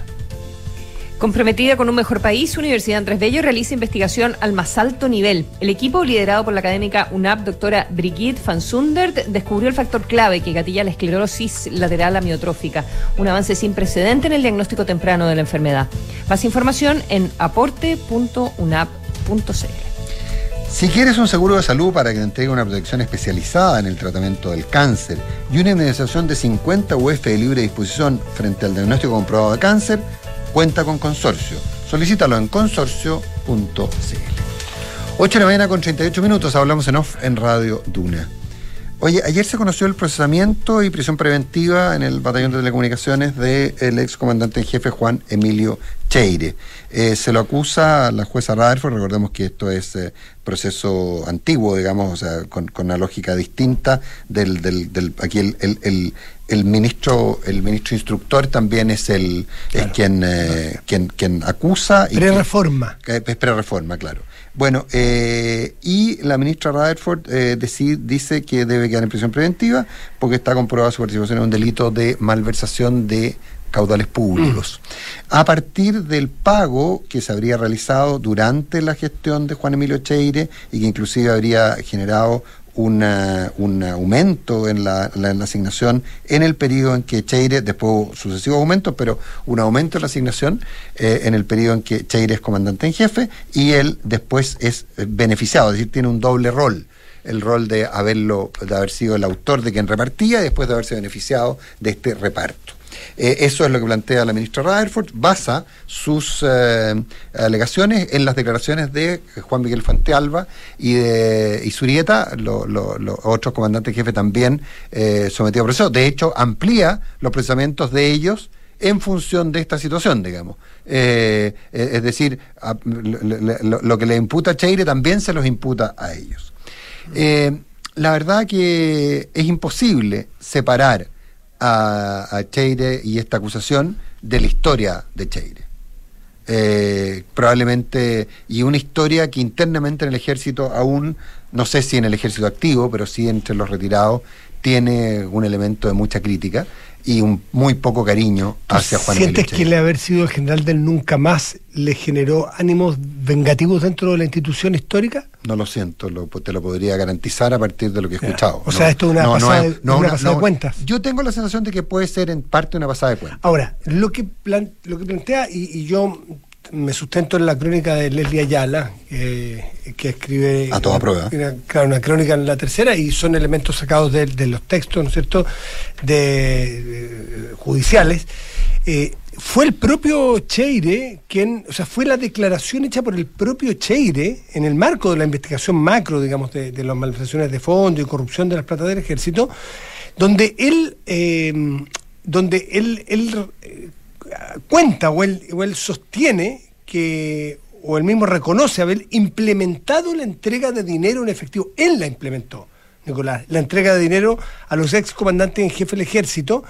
Comprometida con un mejor país, Universidad Andrés Bello realiza investigación al más alto nivel. El equipo, liderado por la académica UNAP, doctora Brigitte van Sundert, descubrió el factor clave que gatilla la esclerosis lateral amiotrófica, un avance sin precedente en el diagnóstico temprano de la enfermedad. Más información en aporte.unap.cl. Si quieres un seguro de salud para que te entregue una protección especializada en el tratamiento del cáncer y una indemnización de 50 UF de libre disposición frente al diagnóstico comprobado de cáncer, cuenta con Consorcio. Solicítalo en consorcio.cl. 8 de la mañana con 38 minutos, hablamos en off en Radio Duna. Oye, ayer se conoció el procesamiento y prisión preventiva en el batallón de telecomunicaciones del ex comandante en jefe Juan Emilio Cheire. Eh, se lo acusa a la jueza Rutherford, recordemos que esto es eh, proceso antiguo, digamos, o sea, con, con una lógica distinta del, del, del aquí el, el, el, el ministro el ministro instructor también es el es quien, eh, quien quien acusa y Pre-reforma. que- es pre-reforma, claro. Bueno, eh, y la ministra Rutherford eh, dice que debe quedar en prisión preventiva porque está comprobada su participación en un delito de malversación de caudales públicos. A partir del pago que se habría realizado durante la gestión de Juan Emilio Cheire y que inclusive habría generado una- un aumento en la, asignación en el periodo en que Cheire, después sucesivos aumentos, pero un aumento en la asignación eh, en el periodo en que Cheire es comandante en jefe y él después es eh, beneficiado, es decir, tiene un doble rol el rol de haberlo de haber sido el autor de quien repartía y después de haberse beneficiado de este reparto. Eh, eso es lo que plantea la ministra Rutherford, basa sus eh, alegaciones en las declaraciones de Juan Miguel Fantealba y de y Surieta, los otros comandantes jefe también eh, sometidos a proceso. De hecho, amplía los procesamientos de ellos en función de esta situación, digamos. Eh, es decir, lo, que le imputa a Cheire también se los imputa a ellos. La verdad que es imposible separar a, a Cheire y esta acusación de la historia de Cheire. Eh, probablemente, y una historia que internamente en el ejército aún, no sé si en el ejército activo, pero sí entre los retirados, tiene un elemento de mucha crítica y un muy poco cariño hacia Juan Emilio ¿Sientes que el haber sido el general del nunca más le generó ánimos vengativos dentro de la institución histórica? No lo siento, lo- te lo podría garantizar a partir de lo que he escuchado. O sea, esto es una pasada de- una una- pasada de cuentas. Yo tengo la sensación de que puede ser en parte una pasada de cuentas. Ahora, lo que, plan- lo que plantea, y, y yo me sustento en la crónica de Leslie Ayala, eh, que escribe... A toda prueba. Una, claro, una crónica en la tercera, y son elementos sacados de, de los textos, ¿no es cierto?, de, de- judiciales. Eh, fue el propio Cheire quien, o sea, fue la declaración hecha por el propio Cheire en el marco de la investigación macro, digamos, de, de las malversaciones de fondo y corrupción de las plata del ejército, donde él, eh, donde él, él eh, cuenta o él, o él sostiene que, o él mismo reconoce haber implementado la entrega de dinero en efectivo. Él la implementó, Nicolás, la entrega de dinero a los ex comandantes en jefe del ejército,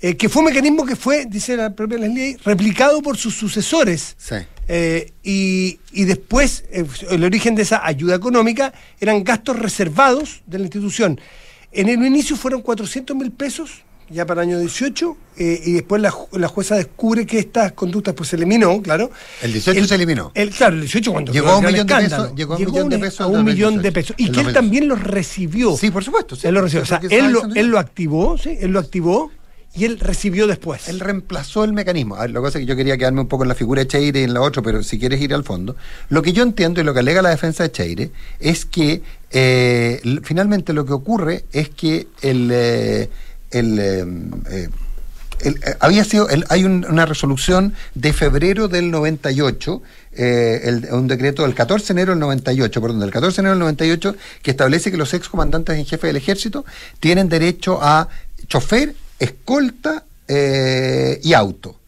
eh, que fue un mecanismo que fue, dice la propia Leslie, replicado por sus sucesores. Sí. Eh, y, y después, eh, el origen de esa ayuda económica eran gastos reservados de la institución. En el inicio fueron 400 mil pesos, ya para el año 18, eh, y después la, la jueza descubre que estas conductas pues se eliminó, claro. El 18 se eliminó. El, claro, el 18 cuando Llegó a un millón de pesos, llegó a un millón de pesos a un millón 2018. de pesos. Y que él 2018. también los recibió. Sí, por supuesto. sí. él lo recibió. O sea, él lo, él lo activó, sí, él lo activó y él recibió después. Él reemplazó el mecanismo. A ver, lo que pasa es que yo quería quedarme un poco en la figura de Cheire y en la otra, pero si quieres ir al fondo, lo que yo entiendo y lo que alega la defensa de Cheire es que eh, finalmente lo que ocurre es que el, eh, el, eh, eh, el- eh, había sido el- hay un- una resolución de febrero del 98 eh, el- un decreto del 14 de enero del 98 perdón del 14 de enero del 98 que establece que los ex comandantes en jefe del ejército tienen derecho a chofer escolta eh, y auto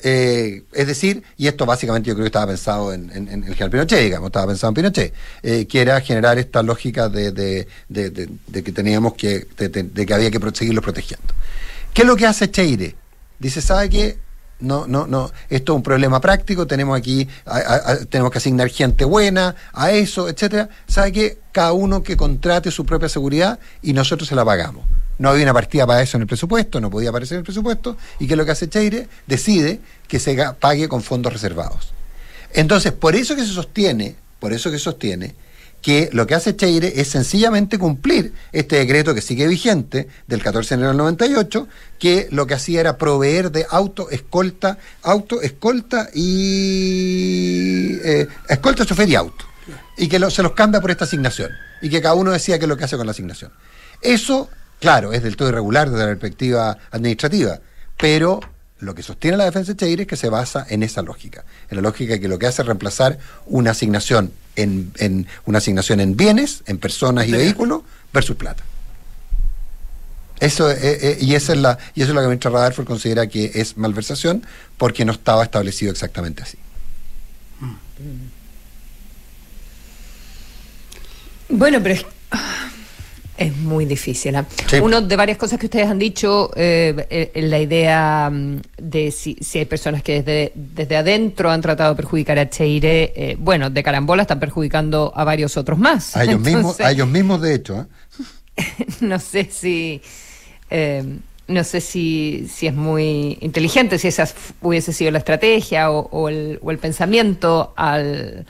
eh, es decir, y esto básicamente yo creo que estaba pensado en, el general Pinochet, digamos, estaba pensado en Pinochet, eh, que era generar esta lógica de, de- que teníamos que, de, que había que seguirlos protegiendo. ¿Qué es lo que hace Cheire? Dice, ¿sabe qué? No, no, no, esto es un problema práctico, tenemos aquí, a- tenemos que asignar gente buena a eso, etcétera. ¿Sabe qué? Cada uno que contrate su propia seguridad y nosotros se la pagamos. No había una partida para eso en el presupuesto, no podía aparecer en el presupuesto, y ¿qué es lo que hace Cheire? Decide que se pague con fondos reservados. Entonces, por eso que se sostiene, por eso que sostiene que lo que hace Cheire es sencillamente cumplir este decreto que sigue vigente del 14 de enero del 98, que lo que hacía era proveer de auto, escolta, auto, escolta y eh, escolta, chofer y auto. Y que se los cambia por esta asignación. Y que cada uno decía qué es lo que hace con la asignación. Eso, claro, es del todo irregular desde la perspectiva administrativa, pero lo que sostiene la defensa de Cheire es que se basa en esa lógica, en la lógica de que lo que hace es reemplazar una asignación en, en una asignación en bienes, en personas y vehículos versus plata. Eso, eh, eh, y, esa es la, y eso es lo que el ministro Rutherford considera que es malversación porque no estaba establecido exactamente así. Bueno, pero es, muy difícil. ¿ah? Sí. Uno de varias cosas que ustedes han dicho, eh, eh, la idea mm, de si, si hay personas que desde, desde adentro han tratado de perjudicar a Cheire, eh, bueno, de carambola están perjudicando a varios otros más. A ellos, Entonces, mismos, a ellos mismos, de hecho. ¿eh? [LAUGHS] no sé si eh, no sé si, si es muy inteligente, si esa hubiese sido la estrategia o, o el, o el pensamiento al,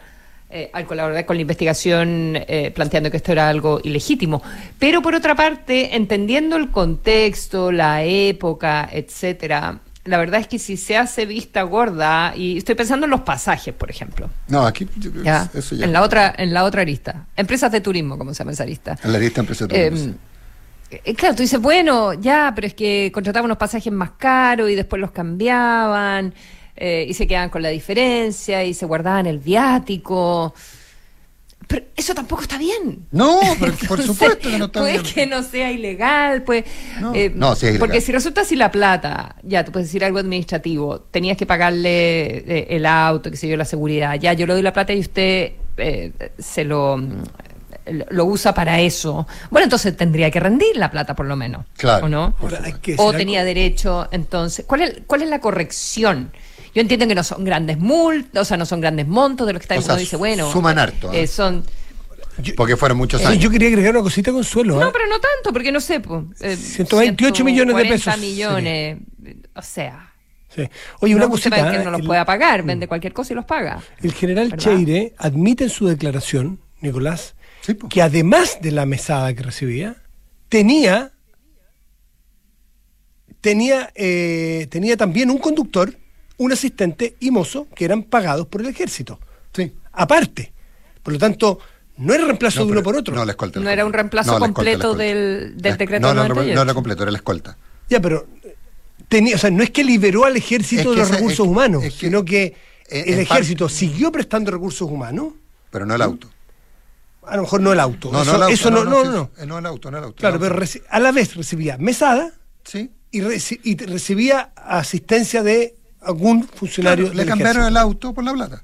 eh, al colaborar con la investigación eh, planteando que esto era algo ilegítimo. Pero por otra parte, entendiendo el contexto, la época, etcétera, la verdad es que si se hace vista gorda, y estoy pensando en los pasajes, por ejemplo. No, aquí yo creo que ¿ya? eso ya. En la otra, en la otra arista. Empresas de turismo, como se llama esa arista. En la lista empresa de turismo, sí. eh, claro, tú dices, bueno, ya, pero es que contrataban unos pasajes más caros y después los cambiaban eh, y se quedaban con la diferencia y se guardaban el viático. Pero eso tampoco está bien. No, [LAUGHS] pero por supuesto que no está puede bien. que no sea ilegal, pues. No. No, sí es ilegal. Porque si resulta si la plata, ya, tú puedes decir algo administrativo, tenías que pagarle eh, el auto, qué sé yo, la seguridad, ya, yo le doy la plata y usted eh, se lo, lo usa para eso. Bueno, entonces tendría que rendir la plata por lo menos. Claro. ¿O no? Ahora, hay que O decir tenía derecho, entonces. ¿Cuál es, ¿Cuál es la corrección? Yo entiendo que no son grandes multas, o sea, no son grandes montos de lo que está O sea, Uno dice, bueno. suman harto, ¿eh? eh, son. Porque fueron muchos años. Yo quería agregar una cosita, Consuelo. No, ¿eh? pero no tanto, porque no sé. po, eh, 128 millones de 140 pesos millones. O sea. Sí. Oye, no una cosita. que ¿eh? no los el- pueda pagar, vende cualquier cosa y los paga. El general ¿Verdad? Cheire admite en su declaración, Nicolás, que además de la mesada que recibía, tenía tenía eh, tenía también un conductor, un asistente y mozo que eran pagados por el ejército. Sí. Aparte. Por lo tanto, no era reemplazo No, de uno pero- por otro. No, la escolta. No era un reemplazo No, completo escolta. del, del decreto no, no, no, 98. no era completo, era la escolta. Ya, pero eh, tenía, o sea, no es que liberó al ejército Es que de los recursos es- humanos, es que- sino que el ejército siguió prestando recursos humanos. Pero no el auto. A lo mejor no el auto. No, eso, no el auto. eso no, no, no. sí. Eh, No el auto, no el auto. Claro, el pero auto. reci- a la vez recibía mesada Sí. y, reci- y te- recibía asistencia de algún funcionario. Claro, le cambiaron ejército. el auto por la plata.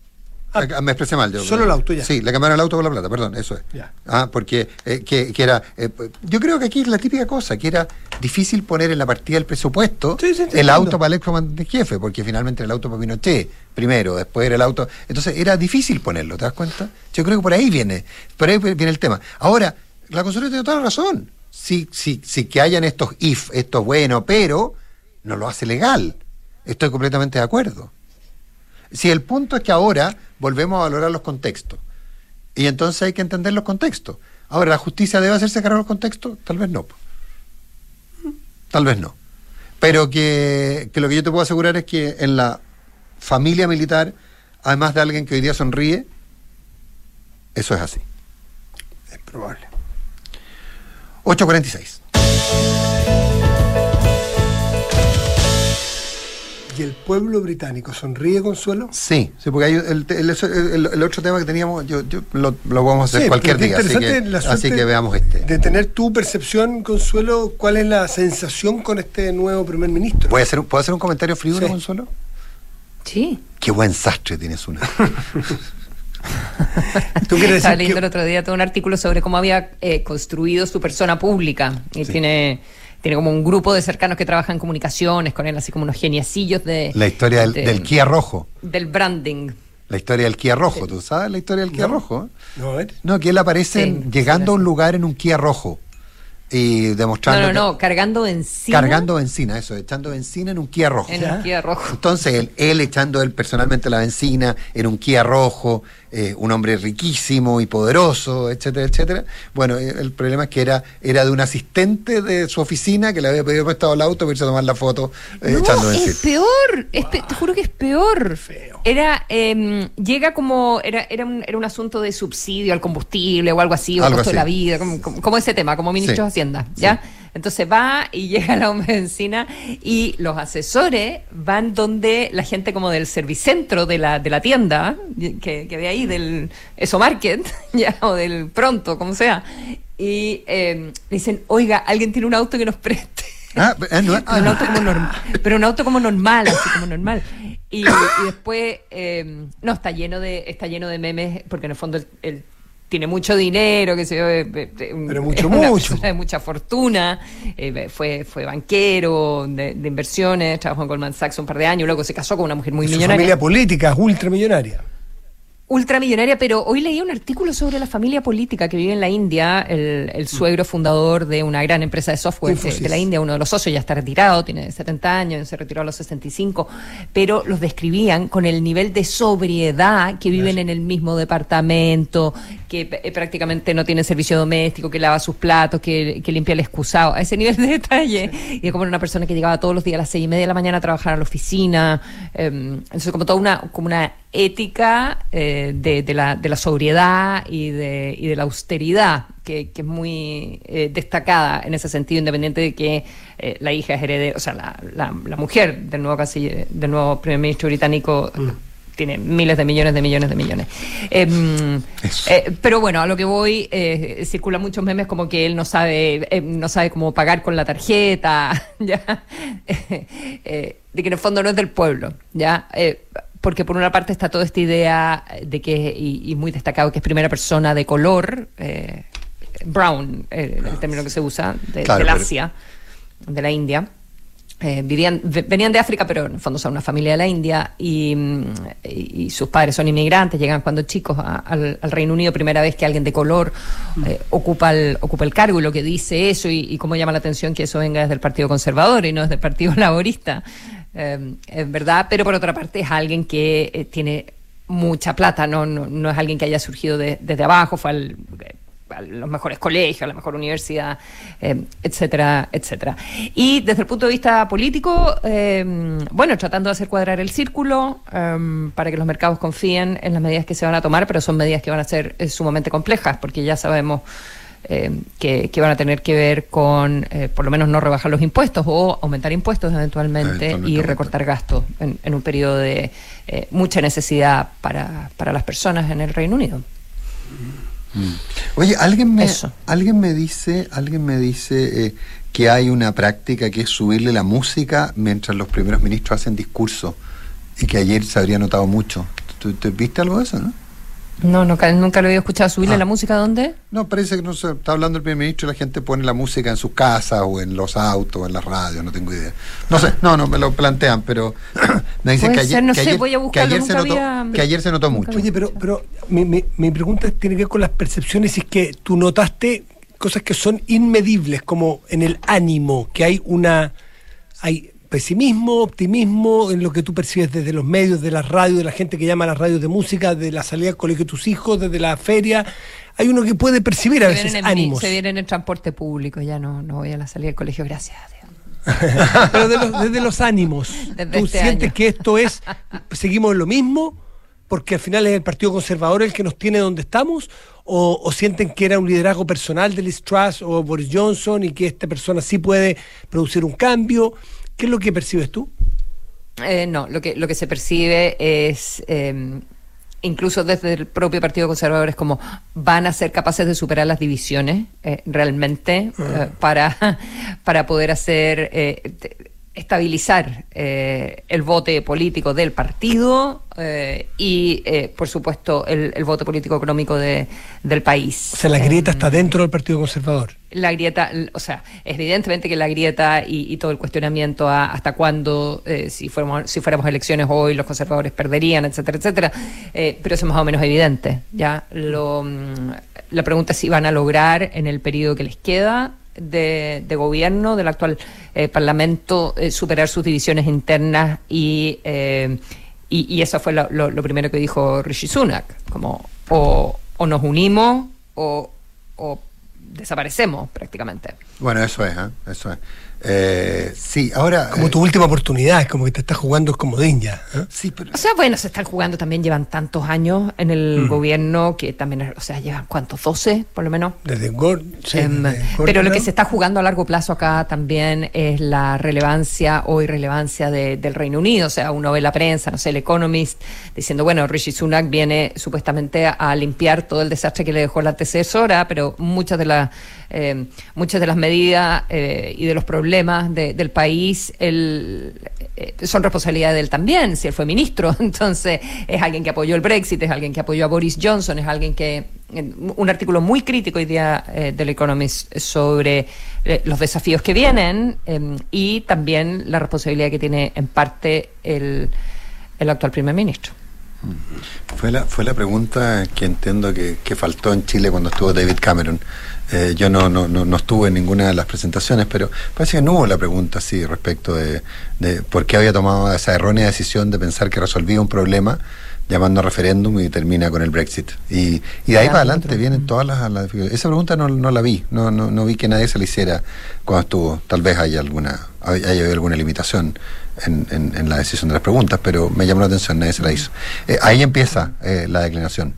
Ah, me expresé mal. yo- solo el auto, ya. Sí, le cambiaron el auto por la plata, perdón, eso es. Ya. Ah, porque eh, que, que era. eh, yo creo que aquí es la típica cosa, que era difícil poner en la partida del presupuesto Sí, sí, te el auto para el excomandante jefe, porque finalmente era el auto para Pinochet primero, después era el auto. Entonces era difícil ponerlo, ¿te das cuenta? Yo creo que por ahí viene, por ahí viene el tema. Ahora, la consulta tiene toda la razón. Sí, sí, sí que hayan estos if, esto es bueno, pero no lo hace legal. Estoy completamente de acuerdo. Si el punto es que ahora volvemos a valorar los contextos. Y entonces hay que entender los contextos. Ahora, ¿la justicia debe hacerse cargo de los contextos? Tal vez no. Tal vez no. Pero que, que lo que yo te puedo asegurar es que en la familia militar, además de alguien que hoy día sonríe, eso es así. Es probable. 846. ¿Y el pueblo británico sonríe, Consuelo? Sí, sí, porque hay el, el- el- el otro tema que teníamos, yo, yo lo, lo vamos a hacer Sí, cualquier día, así que, la así que veamos este. De tener tu percepción, Consuelo, ¿cuál es la sensación con este nuevo primer ministro? ¿Puedo hacer, un- ¿puedo hacer un comentario frío, Sí. Consuelo? Sí. Qué buen sastre tienes [LAUGHS] una. ¿Tú quieres Estaba leyendo que- el otro día todo un artículo sobre cómo había eh, construido su persona pública. Y tiene, tiene como un grupo de cercanos que trabajan en comunicaciones con él, así como unos geniecillos de, La historia del, de- del Kia rojo. del branding. La historia del Kia rojo, ¿tú sabes la historia del Kia No. rojo? No, a ver. No, que él aparece Sí, llegando a un lugar en un Kia rojo y No, demostrando no, que- no, cargando benzina cargando benzina, eso, echando benzina en un Kia rojo. en un Kia rojo. Entonces, él, él echando él personalmente la benzina en un Kia rojo, eh, un hombre riquísimo y poderoso, etcétera, etcétera. Bueno, eh, el problema es que era, era de un asistente de su oficina que le había pedido prestado el auto para irse a tomar la foto eh, echando No, benzina. es peor, es pe- te juro que es peor. Era, eh, llega como, era, era, un, era un asunto de subsidio al combustible o algo así, o al Algo costo de así. la vida, como, como- como ese tema, como ministro Sí. de Hacienda, ¿ya? Entonces va y [LAUGHS] llega la oficina y los asesores van donde la gente como del servicentro de la, de la tienda, que, que ve ahí, del Eso Market, [LAUGHS] ya, o del Pronto, como sea, y eh, dicen, oiga, alguien tiene un auto que nos preste. Ah, eh, no, [LAUGHS] un auto como normal, pero un auto como normal, así como normal. Y, y después, eh, no, está lleno de está lleno de memes, porque en el fondo él, él tiene mucho dinero, que se ve, Pero mucho, [LAUGHS] una mucho. de mucha fortuna, eh, fue, fue banquero de, de inversiones, trabajó en Goldman Sachs un par de años, luego se casó con una mujer muy millonaria. familia política ultramillonaria. Ultramillonaria, pero hoy leí un artículo sobre la familia política que vive en la India, el, el suegro fundador de una gran empresa de software de, la India, uno de los socios ya está retirado, tiene 70 años, se retiró a los 65, pero los describían con el nivel de sobriedad que viven en el mismo departamento, que eh, prácticamente no tiene servicio doméstico, que lava sus platos, que, que limpia el excusado, a ese nivel de detalle. Y es como una persona que llegaba todos los días a las seis y media de la mañana a trabajar a la oficina. eh, entonces, como toda una, como una ética eh, de, de la, de la sobriedad y de, y de la austeridad, que, que es muy eh, destacada en ese sentido, independiente de que eh, la hija es heredera, o sea, la, la, la mujer del nuevo canciller, del nuevo primer ministro británico tiene miles de millones de millones de millones. Em, pero bueno, a lo que voy, circulan muchos memes como que él no sabe, no sabe cómo pagar con la tarjeta, [LAUGHS] ya, [LAUGHS] de que en el fondo no es del pueblo, ya. Porque por una parte está toda esta idea de que, y, y muy destacado, que es primera persona de color, eh, brown, eh, el término que se usa, de, Claro, del pero- Asia, de la India. Eh, vivían, ve- venían de África, pero en el fondo son una familia de la India y, y- y sus padres son inmigrantes, llegan cuando chicos a- al, al Reino Unido, primera vez que alguien de color eh, ocupa, el, ocupa el cargo y lo que dice eso y, y cómo llama la atención que eso venga desde el Partido Conservador y no desde el Partido [LAUGHS] Laborista, eh, es verdad, pero por otra parte es alguien que eh, tiene mucha plata, no, no, no es alguien que haya surgido de- desde abajo, fue al a los mejores colegios, a la mejor universidad, eh, etcétera, etcétera. Y desde el punto de vista político, eh, bueno, tratando de hacer cuadrar el círculo eh, para que los mercados confíen en las medidas que se van a tomar, pero son medidas que van a ser eh, sumamente complejas, porque ya sabemos eh, que, que van a tener que ver con, eh, por lo menos, no rebajar los impuestos o aumentar impuestos eventualmente y Eventualmente. recortar gastos en, en un periodo de eh, mucha necesidad para, para las personas en el Reino Unido. Oye, alguien me, alguien me dice, alguien me dice eh, que hay una práctica que es subirle la música mientras los primeros ministros hacen discurso y que ayer se habría notado mucho. ¿Tú, tú viste algo de eso, no? No, nunca, nunca lo había escuchado. ¿Subirle Ah. la música dónde? No, parece que no se está hablando el primer ministro y la gente pone la música en sus casas o en los autos o en las radios, no tengo idea. No sé, no, no me lo plantean, pero [CLEARS THROAT] me dicen que ayer, ser, no que sé, ayer- voy a que buscarlo, ayer se notó, había- que ayer se notó mucho. Oye, pero, pero mi, mi, mi pregunta tiene que ver con las percepciones, si es que tú notaste cosas que son inmedibles, como en el ánimo, que hay una hay pesimismo, optimismo en lo que tú percibes desde los medios, de la radio, de la gente que llama a las radios de música, de la salida al colegio de tus hijos, desde la feria. Hay uno que puede percibir a veces en, ánimos. se vienen en transporte público, ya no, no voy a la salida del colegio, gracias. a Dios. [LAUGHS] Pero de los- desde los ánimos. [LAUGHS] Desde ¿Tú este sientes año. que esto es, seguimos en lo mismo? Porque al final es el Partido Conservador el que nos tiene donde estamos, o, o sienten que era un liderazgo personal de Liz Truss o Boris Johnson y que esta persona sí puede producir un cambio. ¿Qué es lo que percibes tú? Eh, no, lo que, lo que se percibe es, eh, incluso desde el propio Partido Conservador, es como van a ser capaces de superar las divisiones eh, realmente eh, para, [LAUGHS] para poder hacer, eh, te- estabilizar eh, el voto político del partido eh, y, eh, por supuesto, el, el voto político económico de, del país. O sea, la grieta está dentro del Partido Conservador. la grieta, o sea, evidentemente que la grieta y, y todo el cuestionamiento a hasta cuándo, eh, si, fuéramos, si fuéramos elecciones hoy, los conservadores perderían, etcétera, etcétera, eh, pero eso es más o menos evidente. ya Lo, mm, La pregunta es si van a lograr en el periodo que les queda de, de gobierno del actual eh, Parlamento eh, superar sus divisiones internas y, eh, y, y eso fue lo, lo- primero que dijo Rishi Sunak, como o, o nos unimos o, o desaparecemos prácticamente. Bueno, eso es, ¿eh? eso es. Eh, sí, ahora. Como eh, tu última oportunidad, es como que te estás jugando el comodín ya. ¿eh? Sí, pero. O sea, bueno, se están jugando también, llevan tantos años en el Mm. gobierno que también, o sea, llevan cuántos, 12 por lo menos. Desde Gord. sí, Em, desde Gordon pero lo que se está jugando a largo plazo acá también es la relevancia o irrelevancia de- del Reino Unido. O sea, uno ve la prensa, no sé, el Economist, diciendo, bueno, Rishi Sunak viene supuestamente a, limpiar todo el desastre que le dejó la antecesora, pero muchas de las eh, muchas de las medidas eh, y de los problemas de- del país eh, son responsabilidad de él también, si él fue ministro. [LAUGHS] Entonces, es alguien que apoyó el Brexit, es alguien que apoyó a Boris Johnson, es alguien que. Un artículo muy crítico hoy día eh, del Economist sobre eh, los desafíos que vienen eh, y también la responsabilidad que tiene en parte el, el actual primer ministro. Fue la, fue la pregunta que entiendo que, que faltó en Chile cuando estuvo David Cameron. Eh, yo no, no, no, no estuve en ninguna de las presentaciones, pero parece que no hubo la pregunta así respecto de, de por qué había tomado esa errónea decisión de pensar que resolvía un problema llamando a referéndum y termina con el Brexit. Y, y de ahí para adelante vienen todas las, las dificultades. Esa pregunta no, no la vi, no, no, no vi que nadie se la hiciera cuando estuvo. Tal vez haya alguna, haya habido alguna limitación en, en- en la decisión de las preguntas, pero me llamó la atención, nadie se la hizo. Eh, ahí empieza eh, la declinación.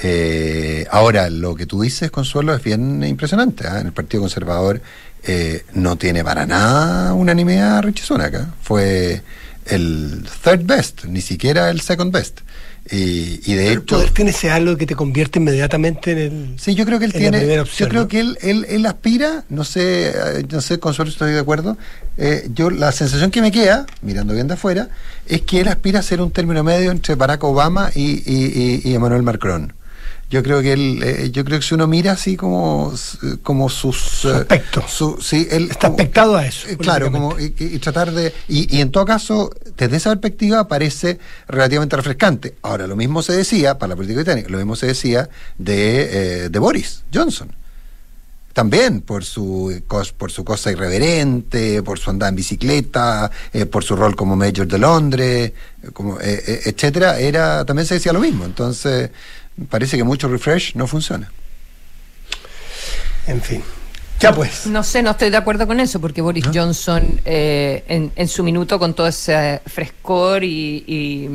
Eh, ahora, lo que tú dices, Consuelo, es bien impresionante. ¿ah? En el Partido Conservador eh, no tiene para nada unanimidad Richie Sunak. ¿ah? Fue el third best, ni siquiera el second best. Y, y de El hecho... poder tiene ese algo que te convierte inmediatamente en el. Sí, yo creo que él tiene. primera Yo opción, creo ¿no? que él, él, él aspira, no sé, eh, no sé, Consuelo, si estoy de acuerdo. eh, yo la sensación que me queda, mirando bien de afuera, es que él aspira a ser un término medio entre Barack Obama y, y- y Emmanuel Macron. Yo creo que él, eh, yo creo que si uno mira así como, como sus Su eh, aspecto. su- sí, él Está aspectado a eso. eh, claro, como y, tratar de y, y en todo caso desde esa perspectiva parece relativamente refrescante. Ahora lo mismo se decía para la política británica, lo mismo se decía de, eh, de Boris Johnson. También por su por su cosa irreverente, por su andada en bicicleta, eh, por su rol como mayor de Londres, como eh, etcétera, era también se decía lo mismo. Entonces parece que mucho refresh no funciona. En fin. Ya pues. No sé, no estoy de acuerdo con eso, porque Boris Johnson eh, en, en su minuto con todo ese frescor y, y-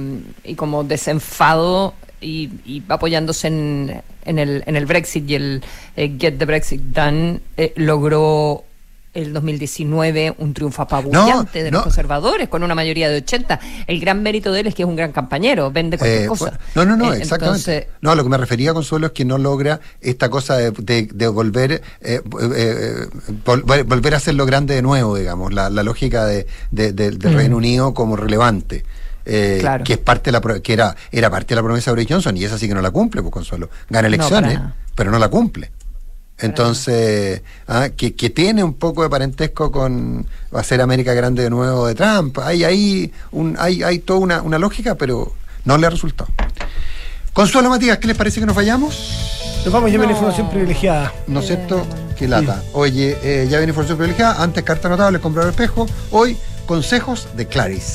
y como desenfado y, y apoyándose en, en el, en el Brexit y el eh, Get the Brexit Done, eh, logró el 2019 un triunfo apabullante de los no. conservadores con una mayoría de 80. El gran mérito de él es que es un gran campañero, vende cualquier Eh, cosa. no, no, no, Eh, exactamente. entonces, no, a lo que me refería, Consuelo, es que no logra esta cosa de, de- de volver eh, eh, eh, volver, a hacerlo grande de nuevo, digamos, la, la lógica de, de- Mm. Reino Unido como relevante. eh, Claro. que es parte de la que era era parte de la promesa de Boris Johnson y esa sí que no la cumple pues Consuelo gana elecciones pero no la cumple entonces ah, que, que tiene un poco de parentesco con hacer América grande de nuevo de Trump hay ahí un hay hay toda una, una lógica pero no le ha resultado Consuelo Matías, ¿qué les parece que nos vayamos? Nos vamos, ya viene No. información privilegiada. ¿No es cierto? Qué lata. Oye, eh, ya viene información privilegiada. Antes carta notable, comprar espejo. Hoy, consejos de Clarice.